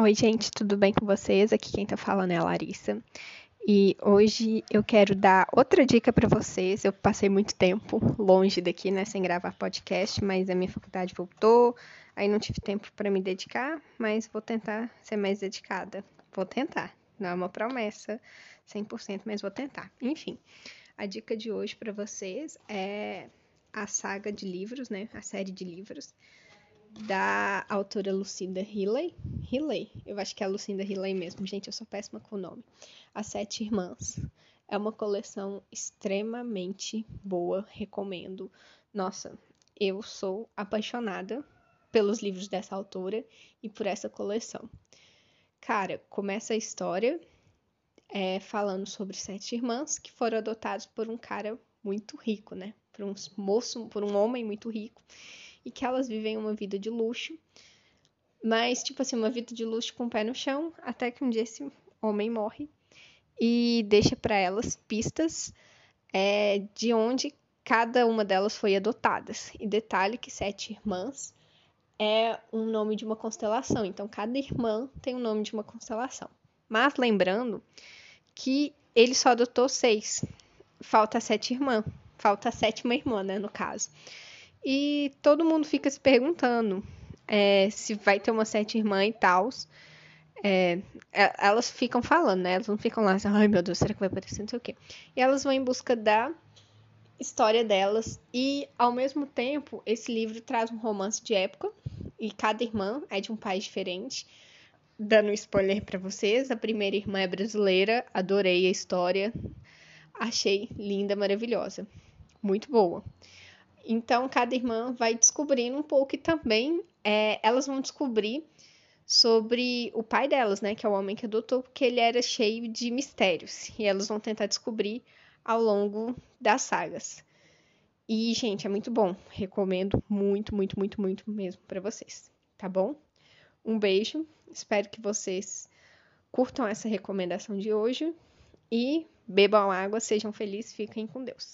Oi, gente, tudo bem com vocês? Aqui quem tá falando é a Larissa. E hoje eu quero dar outra dica para vocês. Eu passei muito tempo longe daqui, né, sem gravar podcast, mas a minha faculdade voltou, aí não tive tempo para me dedicar, mas vou tentar ser mais dedicada. Vou tentar. Não é uma promessa 100%, mas vou tentar. Enfim, a dica de hoje para vocês é a saga de livros, né, a série de livros da autora Lucinda Hilley. Hilley, eu acho que é a Lucinda Hilley mesmo, gente, eu sou péssima com o nome. As Sete Irmãs. É uma coleção extremamente boa, recomendo. Nossa, eu sou apaixonada pelos livros dessa autora e por essa coleção. Cara, começa a história é, falando sobre sete irmãs que foram adotadas por um cara muito rico, né? Por um moço, por um homem muito rico e que elas vivem uma vida de luxo, mas, tipo assim, uma vida de luxo com o pé no chão, até que um dia esse homem morre e deixa para elas pistas é, de onde cada uma delas foi adotada. E detalhe que sete irmãs é um nome de uma constelação, então cada irmã tem o um nome de uma constelação. Mas lembrando que ele só adotou seis, falta sete irmã, falta a sétima irmã, né, no caso. E todo mundo fica se perguntando é, se vai ter uma sete irmã e tal. É, é, elas ficam falando, né? Elas não ficam lá assim, ai meu Deus, será que vai aparecer? Não sei o quê. E elas vão em busca da história delas. E, ao mesmo tempo, esse livro traz um romance de época. E cada irmã é de um país diferente. Dando um spoiler para vocês, a primeira irmã é brasileira. Adorei a história. Achei linda, maravilhosa. Muito boa. Então, cada irmã vai descobrindo um pouco e também é, elas vão descobrir sobre o pai delas, né? Que é o homem que adotou, porque ele era cheio de mistérios. E elas vão tentar descobrir ao longo das sagas. E, gente, é muito bom. Recomendo muito, muito, muito, muito mesmo para vocês. Tá bom? Um beijo. Espero que vocês curtam essa recomendação de hoje. E bebam água, sejam felizes, fiquem com Deus.